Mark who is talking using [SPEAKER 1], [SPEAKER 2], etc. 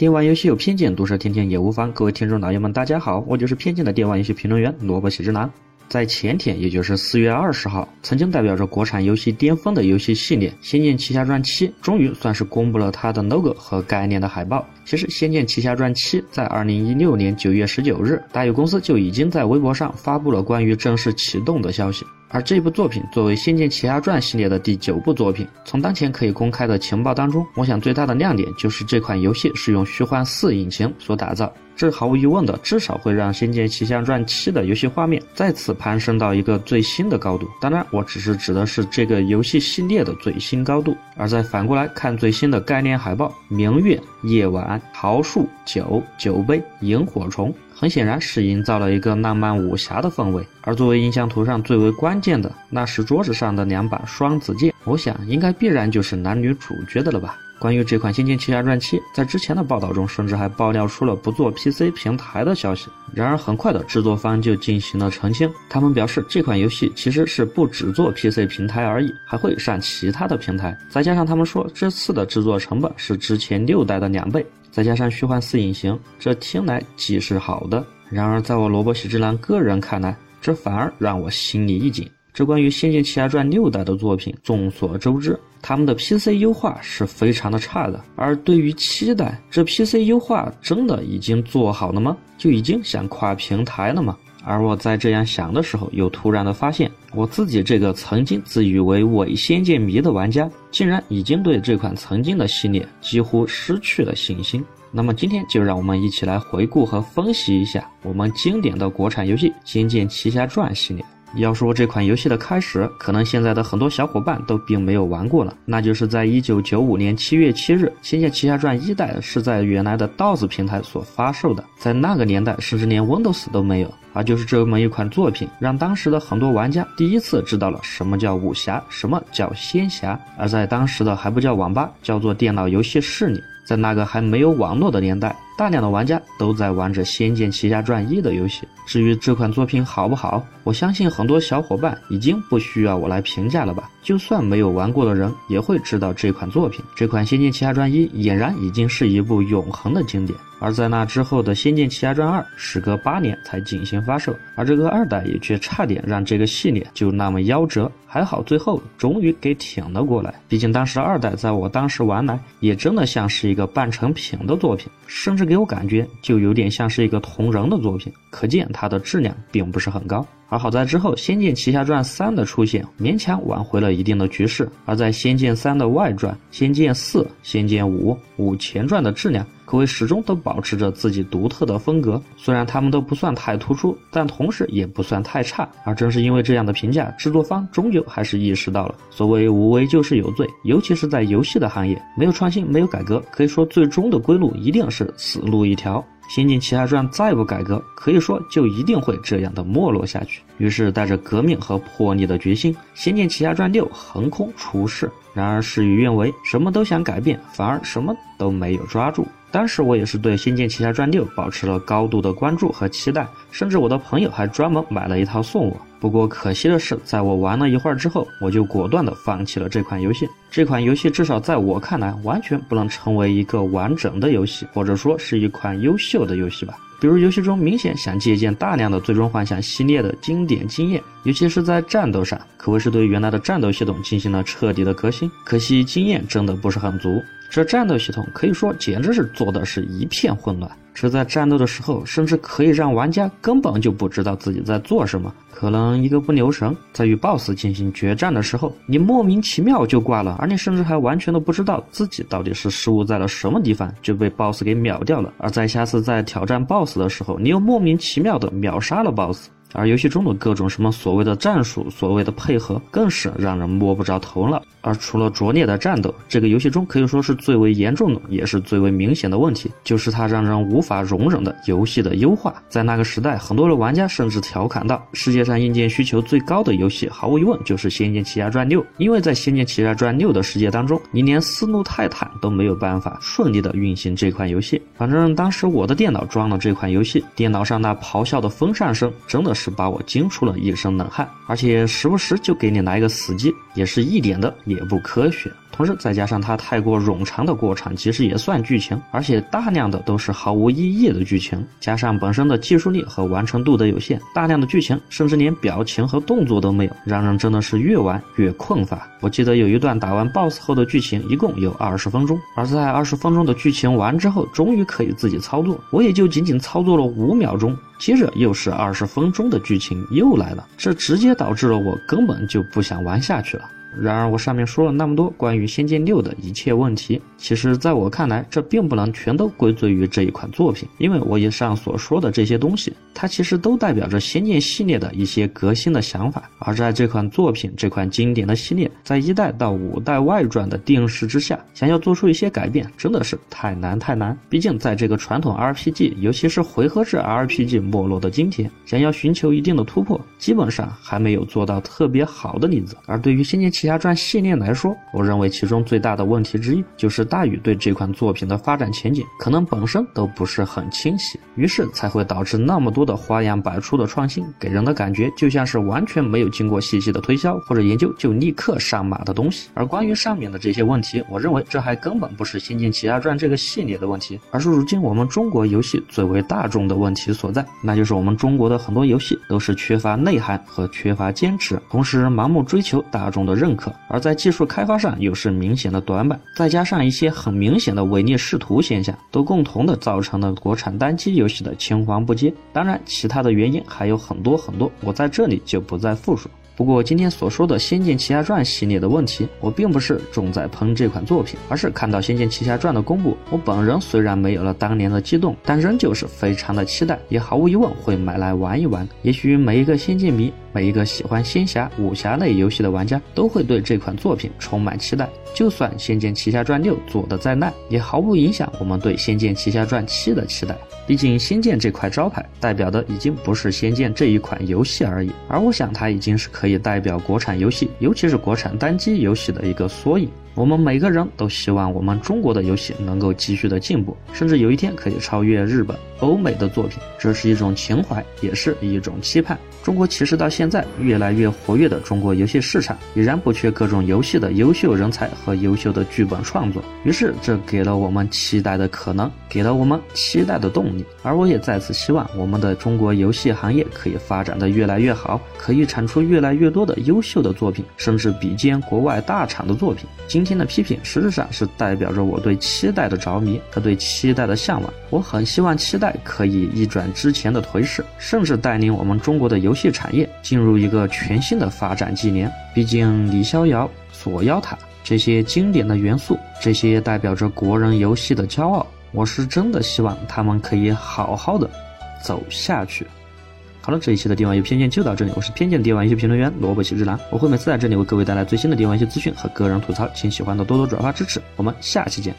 [SPEAKER 1] 电玩游戏有偏见，毒舌天天也无妨。各位听众老爷们，大家好，我就是偏见的电玩游戏评论员萝卜喜之郎。在前天，也就是四月二十号，曾经代表着国产游戏巅峰的游戏系列《仙剑奇侠传七》，终于算是公布了它的 logo 和概念的海报。其实，《仙剑奇侠传七》在二零一六年九月十九日，大有公司就已经在微博上发布了关于正式启动的消息。而这部作品作为《仙剑奇侠传》系列的第九部作品，从当前可以公开的情报当中，我想最大的亮点就是这款游戏是用虚幻四引擎所打造，这毫无疑问的至少会让《仙剑奇侠传七》的游戏画面再次攀升到一个最新的高度。当然，我只是指的是这个游戏系列的最新高度。而再反过来看最新的概念海报，明月、夜晚、桃树、酒、酒杯、萤火虫。很显然是营造了一个浪漫武侠的氛围，而作为印象图上最为关键的，那是桌子上的两把双子剑，我想应该必然就是男女主角的了吧。关于这款《仙剑奇侠传七》，在之前的报道中，甚至还爆料出了不做 PC 平台的消息。然而，很快的制作方就进行了澄清，他们表示这款游戏其实是不只做 PC 平台而已，还会上其他的平台。再加上他们说，这次的制作成本是之前六代的两倍。再加上虚幻四隐形，这听来既是好的，然而在我萝卜喜之郎个人看来，这反而让我心里一紧。这关于《仙剑奇侠传》六代的作品，众所周知，他们的 PC 优化是非常的差的。而对于七代，这 PC 优化真的已经做好了吗？就已经想跨平台了吗？而我在这样想的时候，又突然的发现，我自己这个曾经自以为伪仙剑迷的玩家，竟然已经对这款曾经的系列几乎失去了信心。那么今天就让我们一起来回顾和分析一下我们经典的国产游戏《仙剑奇侠传》系列。要说这款游戏的开始，可能现在的很多小伙伴都并没有玩过了，那就是在一九九五年七月七日，《仙剑奇侠传一代》是在原来的 DOS 平台所发售的，在那个年代，甚至连 Windows 都没有。而就是这么一款作品，让当时的很多玩家第一次知道了什么叫武侠，什么叫仙侠。而在当时的还不叫网吧，叫做电脑游戏室里。在那个还没有网络的年代，大量的玩家都在玩着《仙剑奇侠传一》的游戏。至于这款作品好不好，我相信很多小伙伴已经不需要我来评价了吧。就算没有玩过的人，也会知道这款作品。这款《仙剑奇侠传一》俨然已经是一部永恒的经典。而在那之后的《仙剑奇侠传二》，时隔八年才进行发售，而这个二代也却差点让这个系列就那么夭折。还好最后终于给挺了过来。毕竟当时二代在我当时玩来，也真的像是一个半成品的作品，甚至给我感觉就有点像是一个同人的作品，可见它的质量并不是很高。而好在之后《仙剑奇侠传三》的出现，勉强挽回了一定的局势。而在《仙剑三》的外传《仙剑四》《仙剑五》《五前传》的质量。可谓始终都保持着自己独特的风格，虽然他们都不算太突出，但同时也不算太差。而正是因为这样的评价，制作方终究还是意识到了所谓无为就是有罪，尤其是在游戏的行业，没有创新，没有改革，可以说最终的归路一定是死路一条。《仙剑奇侠传》再不改革，可以说就一定会这样的没落下去。于是，带着革命和破例的决心，《仙剑奇侠传六》横空出世。然而，事与愿违，什么都想改变，反而什么都没有抓住。当时我也是对《仙剑奇侠传六》保持了高度的关注和期待，甚至我的朋友还专门买了一套送我。不过可惜的是，在我玩了一会儿之后，我就果断的放弃了这款游戏。这款游戏至少在我看来，完全不能成为一个完整的游戏，或者说是一款优秀的游戏吧。比如游戏中明显想借鉴大量的《最终幻想》系列的经典经验，尤其是在战斗上，可谓是对原来的战斗系统进行了彻底的革新。可惜经验真的不是很足，这战斗系统可以说简直是做的是一片混乱。这在战斗的时候，甚至可以让玩家根本就不知道自己在做什么。可能一个不留神，在与 BOSS 进行决战的时候，你莫名其妙就挂了，而你甚至还完全都不知道自己到底是失误在了什么地方，就被 BOSS 给秒掉了。而在下次再挑战 BOSS 的时候，你又莫名其妙的秒杀了 BOSS。而游戏中的各种什么所谓的战术、所谓的配合，更是让人摸不着头脑。而除了拙劣的战斗，这个游戏中可以说是最为严重的，也是最为明显的问题，就是它让人无法容忍的游戏的优化。在那个时代，很多的玩家甚至调侃道：“世界上硬件需求最高的游戏，毫无疑问就是《仙剑奇侠传六》，因为在《仙剑奇侠传六》的世界当中，你连斯路泰坦都没有办法顺利的运行这款游戏。反正当时我的电脑装了这款游戏，电脑上那咆哮的风扇声，真的是。是把我惊出了一身冷汗，而且时不时就给你来一个死机，也是一点的也不科学。同时再加上它太过冗长的过场，其实也算剧情，而且大量的都是毫无意义的剧情，加上本身的技术力和完成度的有限，大量的剧情甚至连表情和动作都没有，让人真的是越玩越困乏。我记得有一段打完 BOSS 后的剧情，一共有二十分钟，而在二十分钟的剧情完之后，终于可以自己操作，我也就仅仅操作了五秒钟。接着又是二十分钟的剧情又来了，这直接导致了我根本就不想玩下去了。然而，我上面说了那么多关于《仙剑六》的一切问题，其实在我看来，这并不能全都归罪于这一款作品，因为我以上所说的这些东西，它其实都代表着《仙剑》系列的一些革新的想法。而在这款作品、这款经典的系列，在一代到五代外传的定势之下，想要做出一些改变，真的是太难太难。毕竟，在这个传统 RPG，尤其是回合制 RPG 没落的今天，想要寻求一定的突破，基本上还没有做到特别好的例子。而对于《仙剑七》，《奇侠传》系列来说，我认为其中最大的问题之一就是大宇对这款作品的发展前景可能本身都不是很清晰，于是才会导致那么多的花样百出的创新，给人的感觉就像是完全没有经过细细的推销或者研究就立刻上马的东西。而关于上面的这些问题，我认为这还根本不是《仙剑奇侠传》这个系列的问题，而是如今我们中国游戏最为大众的问题所在，那就是我们中国的很多游戏都是缺乏内涵和缺乏坚持，同时盲目追求大众的认。认可，而在技术开发上又是明显的短板，再加上一些很明显的唯利是图现象，都共同的造成了国产单机游戏的青黄不接。当然，其他的原因还有很多很多，我在这里就不再复述。不过今天所说的《仙剑奇侠传》系列的问题，我并不是重在喷这款作品，而是看到《仙剑奇侠传》的公布，我本人虽然没有了当年的激动，但仍旧是非常的期待，也毫无疑问会买来玩一玩。也许每一个仙剑迷，每一个喜欢仙侠武侠类游戏的玩家，都会对这款作品充满期待。就算《仙剑奇侠传六》做的再烂，也毫不影响我们对《仙剑奇侠传七》的期待。毕竟，仙剑这块招牌代表的已经不是仙剑这一款游戏而已，而我想它已经是可以代表国产游戏，尤其是国产单机游戏的一个缩影。我们每个人都希望我们中国的游戏能够继续的进步，甚至有一天可以超越日本、欧美的作品。这是一种情怀，也是一种期盼。中国其实到现在越来越活跃的中国游戏市场，已然不缺各种游戏的优秀人才和优秀的剧本创作。于是，这给了我们期待的可能，给了我们期待的动力。而我也再次希望我们的中国游戏行业可以发展的越来越好，可以产出越来越多的优秀的作品，甚至比肩国外大厂的作品。今今天的批评实质上是代表着我对期待的着迷和对期待的向往。我很希望期待可以逆转之前的颓势，甚至带领我们中国的。游戏产业进入一个全新的发展纪年。毕竟李逍遥、锁妖塔这些经典的元素，这些代表着国人游戏的骄傲，我是真的希望他们可以好好的走下去。好了，这一期的电玩游戏偏见就到这里，我是偏见电玩游戏评论员萝卜喜之郎，我会每次在这里为各位带来最新的电玩游戏资讯和个人吐槽，请喜欢的多多转发支持，我们下期见。